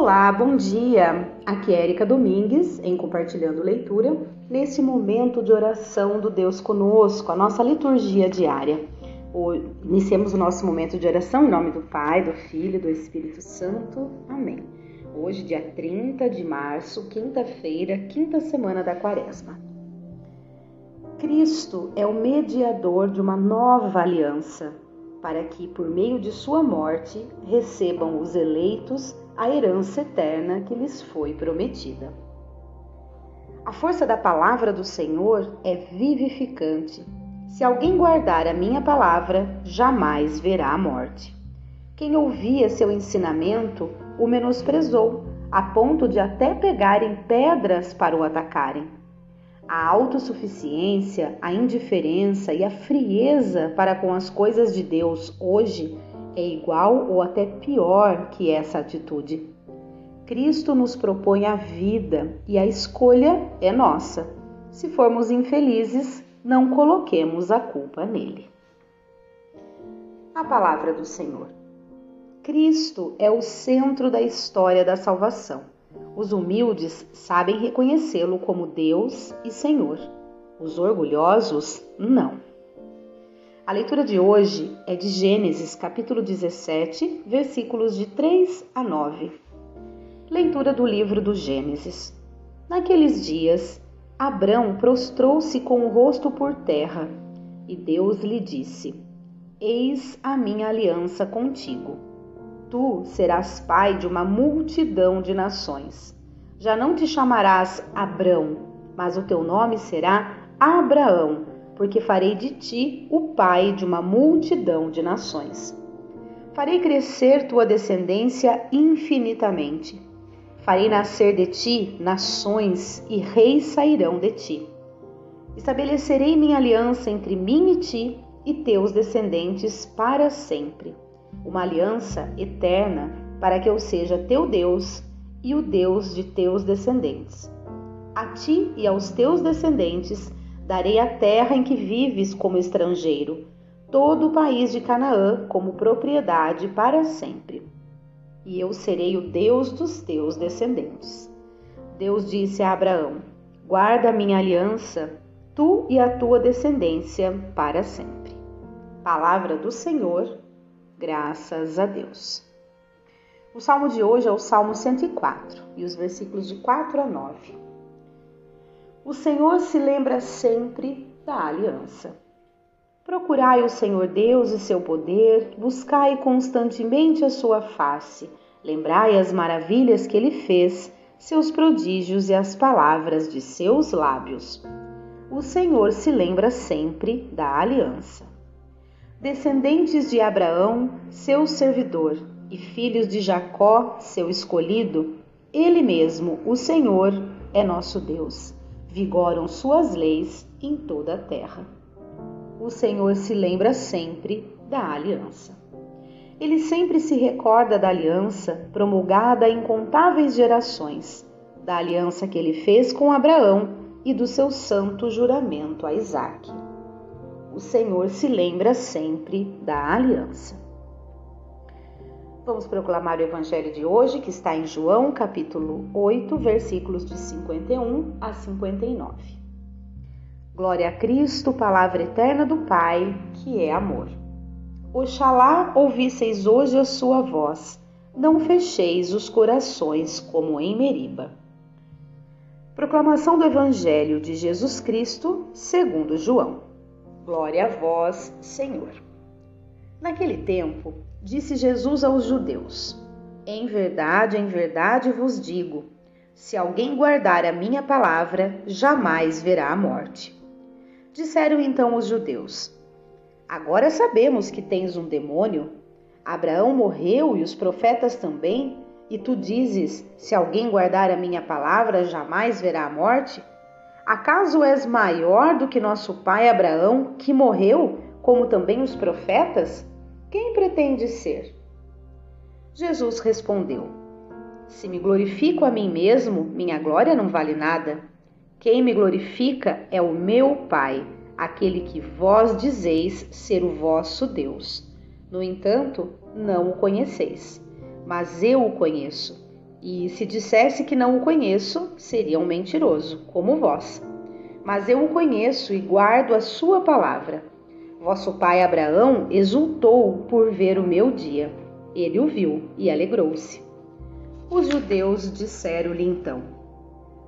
Olá, bom dia! Aqui é Erika Domingues em Compartilhando Leitura, nesse momento de oração do Deus conosco, a nossa liturgia diária. Iniciemos o nosso momento de oração em nome do Pai, do Filho e do Espírito Santo. Amém. Hoje, dia 30 de março, quinta-feira, quinta semana da Quaresma. Cristo é o mediador de uma nova aliança, para que, por meio de sua morte, recebam os eleitos a herança eterna que lhes foi prometida. A força da palavra do Senhor é vivificante. Se alguém guardar a minha palavra, jamais verá a morte. Quem ouvia seu ensinamento o menosprezou, a ponto de até pegarem pedras para o atacarem. A autossuficiência, a indiferença e a frieza para com as coisas de Deus hoje é igual ou até pior que essa atitude. Cristo nos propõe a vida e a escolha é nossa. Se formos infelizes, não coloquemos a culpa nele. A palavra do Senhor. Cristo é o centro da história da salvação. Os humildes sabem reconhecê-lo como Deus e Senhor. Os orgulhosos, não. A leitura de hoje é de Gênesis, capítulo 17, versículos de 3 a 9. Leitura do livro do Gênesis. Naqueles dias, Abrão prostrou-se com o rosto por terra, e Deus lhe disse: Eis a minha aliança contigo. Tu serás pai de uma multidão de nações. Já não te chamarás Abrão, mas o teu nome será Abraão porque farei de ti o pai de uma multidão de nações. Farei crescer tua descendência infinitamente. Farei nascer de ti nações e reis sairão de ti. Estabelecerei minha aliança entre mim e ti e teus descendentes para sempre. Uma aliança eterna para que eu seja teu Deus e o Deus de teus descendentes. A ti e aos teus descendentes Darei a terra em que vives como estrangeiro, todo o país de Canaã como propriedade para sempre. E eu serei o Deus dos teus descendentes. Deus disse a Abraão: Guarda a minha aliança, tu e a tua descendência para sempre. Palavra do Senhor, graças a Deus. O salmo de hoje é o Salmo 104 e os versículos de 4 a 9. O Senhor se lembra sempre da aliança. Procurai o Senhor Deus e seu poder, buscai constantemente a sua face, lembrai as maravilhas que ele fez, seus prodígios e as palavras de seus lábios. O Senhor se lembra sempre da aliança. Descendentes de Abraão, seu servidor, e filhos de Jacó, seu escolhido, ele mesmo, o Senhor, é nosso Deus vigoram suas leis em toda a terra. O Senhor se lembra sempre da aliança. Ele sempre se recorda da aliança promulgada a incontáveis gerações, da aliança que ele fez com Abraão e do seu santo juramento a Isaque. O Senhor se lembra sempre da aliança. Vamos proclamar o evangelho de hoje, que está em João, capítulo 8, versículos de 51 a 59. Glória a Cristo, palavra eterna do Pai, que é amor. Oxalá ouvisseis hoje a sua voz, não fecheis os corações como em Meriba. Proclamação do Evangelho de Jesus Cristo, segundo João. Glória a vós, Senhor. Naquele tempo, Disse Jesus aos judeus: Em verdade, em verdade vos digo: se alguém guardar a minha palavra, jamais verá a morte. Disseram então os judeus: Agora sabemos que tens um demônio. Abraão morreu e os profetas também, e tu dizes: Se alguém guardar a minha palavra, jamais verá a morte? Acaso és maior do que nosso pai Abraão, que morreu, como também os profetas? Quem pretende ser? Jesus respondeu: Se me glorifico a mim mesmo, minha glória não vale nada. Quem me glorifica é o meu Pai, aquele que vós dizeis ser o vosso Deus. No entanto, não o conheceis, mas eu o conheço. E se dissesse que não o conheço, seria um mentiroso, como vós. Mas eu o conheço e guardo a sua palavra. Vosso pai Abraão exultou por ver o meu dia. Ele o viu e alegrou-se. Os judeus disseram-lhe então: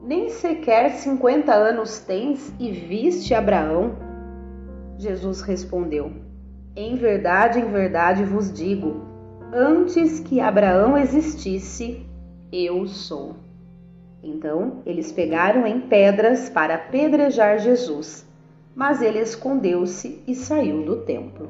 Nem sequer cinquenta anos tens e viste Abraão? Jesus respondeu: Em verdade, em verdade vos digo, antes que Abraão existisse, eu sou. Então eles pegaram em pedras para apedrejar Jesus, mas ele escondeu-se e saiu do templo.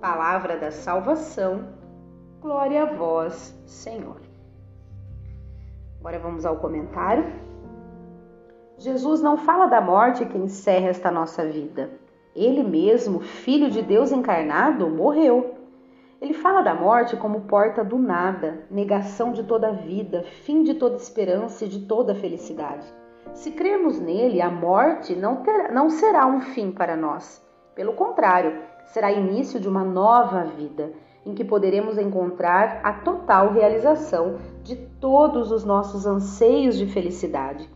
Palavra da salvação, glória a vós, Senhor. Agora vamos ao comentário. Jesus não fala da morte que encerra esta nossa vida. Ele mesmo, Filho de Deus encarnado, morreu. Ele fala da morte como porta do nada, negação de toda a vida, fim de toda esperança e de toda felicidade. Se crermos nele, a morte não, terá, não será um fim para nós. Pelo contrário, será início de uma nova vida em que poderemos encontrar a total realização de todos os nossos anseios de felicidade.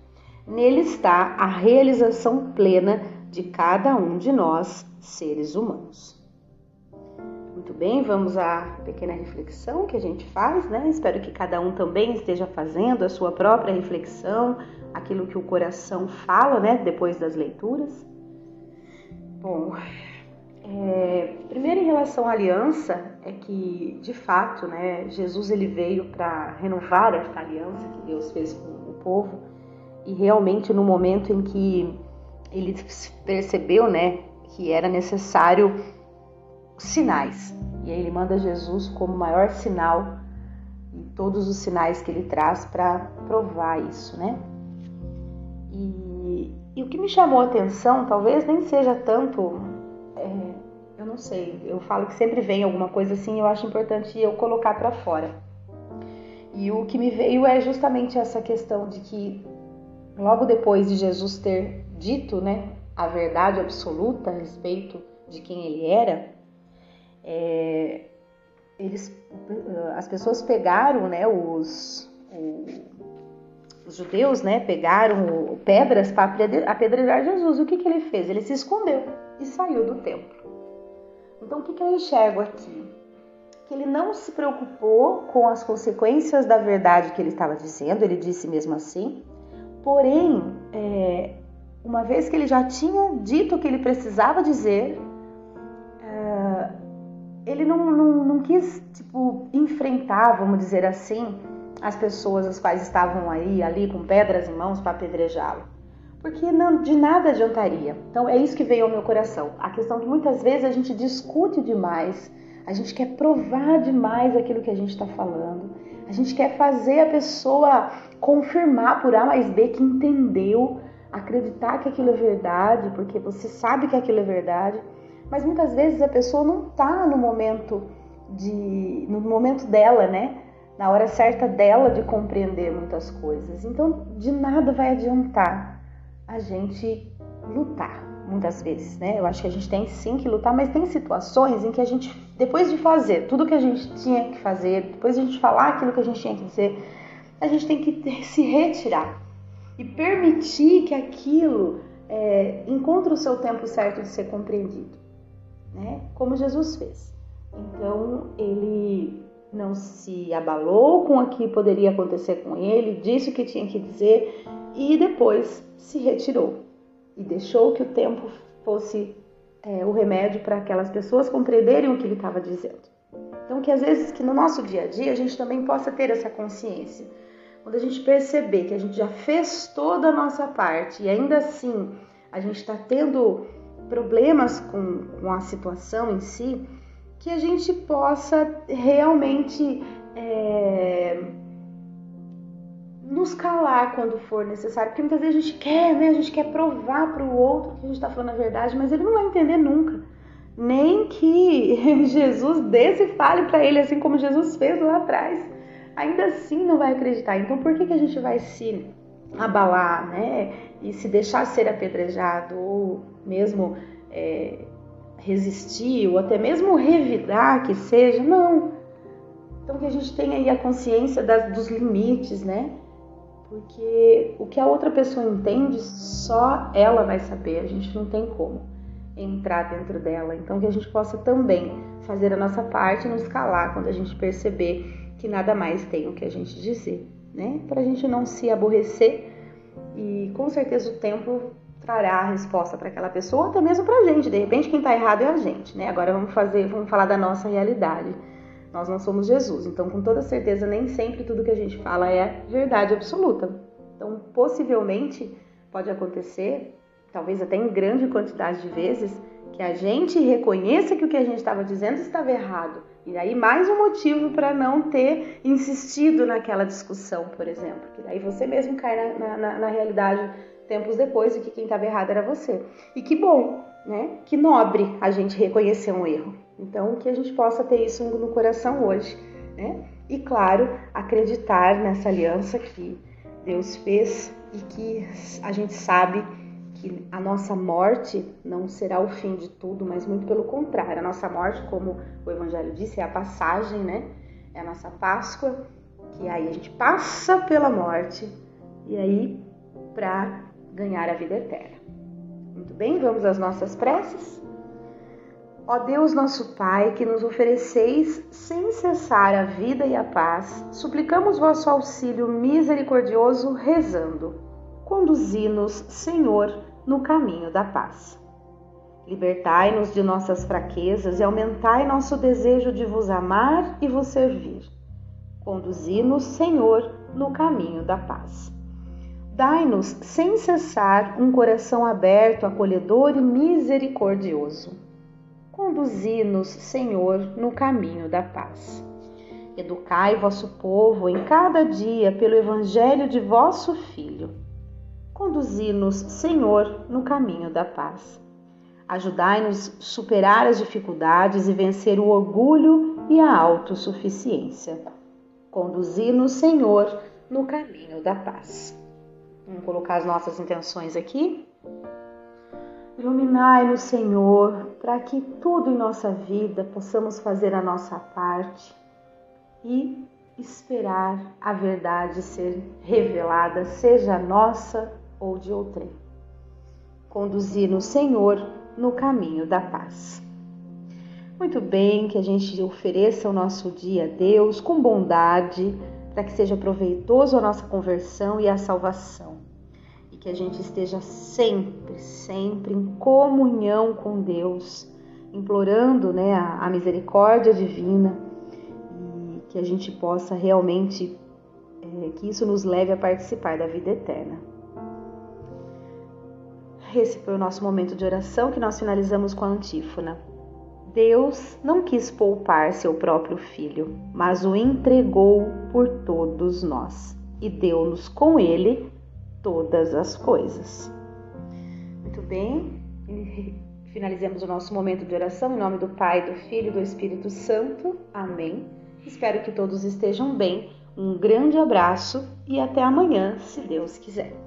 Nele está a realização plena de cada um de nós, seres humanos. Muito bem, vamos à pequena reflexão que a gente faz, né? Espero que cada um também esteja fazendo a sua própria reflexão, aquilo que o coração fala, né? Depois das leituras. Bom, é, primeiro em relação à aliança é que de fato, né, Jesus ele veio para renovar essa aliança que Deus fez com o povo e realmente no momento em que ele percebeu, né, que era necessário sinais e aí ele manda Jesus como maior sinal e todos os sinais que ele traz para provar isso, né? E, e, o que me chamou a atenção talvez nem seja tanto é, eu não sei, eu falo que sempre vem alguma coisa assim, eu acho importante eu colocar para fora. E o que me veio é justamente essa questão de que logo depois de Jesus ter dito, né, a verdade absoluta a respeito de quem ele era, é, eles, as pessoas pegaram, né, os, os judeus, né, pegaram pedras para apedrejar Jesus. O que, que ele fez? Ele se escondeu e saiu do templo. Então, o que, que eu enxergo aqui? Que ele não se preocupou com as consequências da verdade que ele estava dizendo, ele disse mesmo assim. Porém, é, uma vez que ele já tinha dito o que ele precisava dizer, é, ele não, não, não quis tipo, enfrentar, vamos dizer assim, as pessoas as quais estavam aí, ali com pedras em mãos para apedrejá-lo porque não, de nada adiantaria. Então é isso que veio ao meu coração. A questão que muitas vezes a gente discute demais, a gente quer provar demais aquilo que a gente está falando, a gente quer fazer a pessoa confirmar por A mais B que entendeu, acreditar que aquilo é verdade, porque você sabe que aquilo é verdade, mas muitas vezes a pessoa não está no momento de, no momento dela, né? Na hora certa dela de compreender muitas coisas. Então, de nada vai adiantar a gente lutar, muitas vezes, né? Eu acho que a gente tem sim que lutar, mas tem situações em que a gente, depois de fazer tudo que a gente tinha que fazer, depois de a gente falar aquilo que a gente tinha que dizer, a gente tem que se retirar e permitir que aquilo é, encontre o seu tempo certo de ser compreendido, né? Como Jesus fez. Então ele não se abalou com o que poderia acontecer com ele, disse o que tinha que dizer e depois se retirou e deixou que o tempo fosse é, o remédio para aquelas pessoas compreenderem o que ele estava dizendo. Então, que às vezes que no nosso dia a dia a gente também possa ter essa consciência. Quando a gente perceber que a gente já fez toda a nossa parte e ainda assim a gente está tendo problemas com, com a situação em si, que a gente possa realmente é, nos calar quando for necessário, porque muitas vezes a gente quer, né? A gente quer provar para o outro que a gente está falando a verdade, mas ele não vai entender nunca. Nem que Jesus desse e fale para ele, assim como Jesus fez lá atrás. Ainda assim não vai acreditar. Então por que, que a gente vai se abalar, né? E se deixar ser apedrejado, ou mesmo é, resistir, ou até mesmo revidar que seja? Não Então que a gente tenha aí a consciência das, dos limites, né? Porque o que a outra pessoa entende, só ela vai saber, a gente não tem como entrar dentro dela. Então que a gente possa também fazer a nossa parte e nos calar quando a gente perceber que nada mais tem o que a gente dizer, né? Para a gente não se aborrecer e com certeza o tempo trará a resposta para aquela pessoa, até mesmo para a gente. De repente quem está errado é a gente, né? Agora vamos fazer, vamos falar da nossa realidade. Nós não somos Jesus, então com toda certeza nem sempre tudo que a gente fala é verdade absoluta. Então possivelmente pode acontecer, talvez até em grande quantidade de vezes, que a gente reconheça que o que a gente estava dizendo estava errado. E aí mais um motivo para não ter insistido naquela discussão, por exemplo. Que daí você mesmo cai na, na, na realidade tempos depois de que quem estava errado era você. E que bom, né? Que nobre a gente reconhecer um erro. Então, que a gente possa ter isso no coração hoje, né? E claro, acreditar nessa aliança que Deus fez e que a gente sabe que a nossa morte não será o fim de tudo, mas muito pelo contrário. A nossa morte, como o Evangelho disse, é a passagem, né? É a nossa Páscoa, que aí a gente passa pela morte e aí para ganhar a vida eterna. Muito bem, vamos às nossas preces? Ó Deus nosso Pai, que nos ofereceis sem cessar a vida e a paz, suplicamos vosso auxílio misericordioso rezando. Conduzi-nos, Senhor, no caminho da paz. Libertai-nos de nossas fraquezas e aumentai nosso desejo de vos amar e vos servir. Conduzi-nos, Senhor, no caminho da paz. Dai-nos sem cessar um coração aberto, acolhedor e misericordioso. Conduzi-nos, Senhor, no caminho da paz. Educai vosso povo em cada dia pelo evangelho de vosso Filho Conduzi-nos, Senhor, no caminho da paz. Ajudai-nos superar as dificuldades e vencer o orgulho e a autossuficiência. Conduzi-nos, Senhor, no caminho da paz. Vamos colocar as nossas intenções aqui. Iluminai-nos, Senhor, para que tudo em nossa vida possamos fazer a nossa parte e esperar a verdade ser revelada, seja nossa ou de outrem. Conduzir-nos, Senhor, no caminho da paz. Muito bem, que a gente ofereça o nosso dia a Deus com bondade, para que seja proveitoso a nossa conversão e a salvação. E que a gente esteja sempre, sempre em comunhão com Deus, implorando né, a, a misericórdia divina e que a gente possa realmente, é, que isso nos leve a participar da vida eterna. Esse foi o nosso momento de oração que nós finalizamos com a antífona. Deus não quis poupar seu próprio filho, mas o entregou por todos nós e deu-nos com ele todas as coisas. Muito bem, finalizamos o nosso momento de oração em nome do Pai, do Filho e do Espírito Santo. Amém. Espero que todos estejam bem. Um grande abraço e até amanhã, se Deus quiser.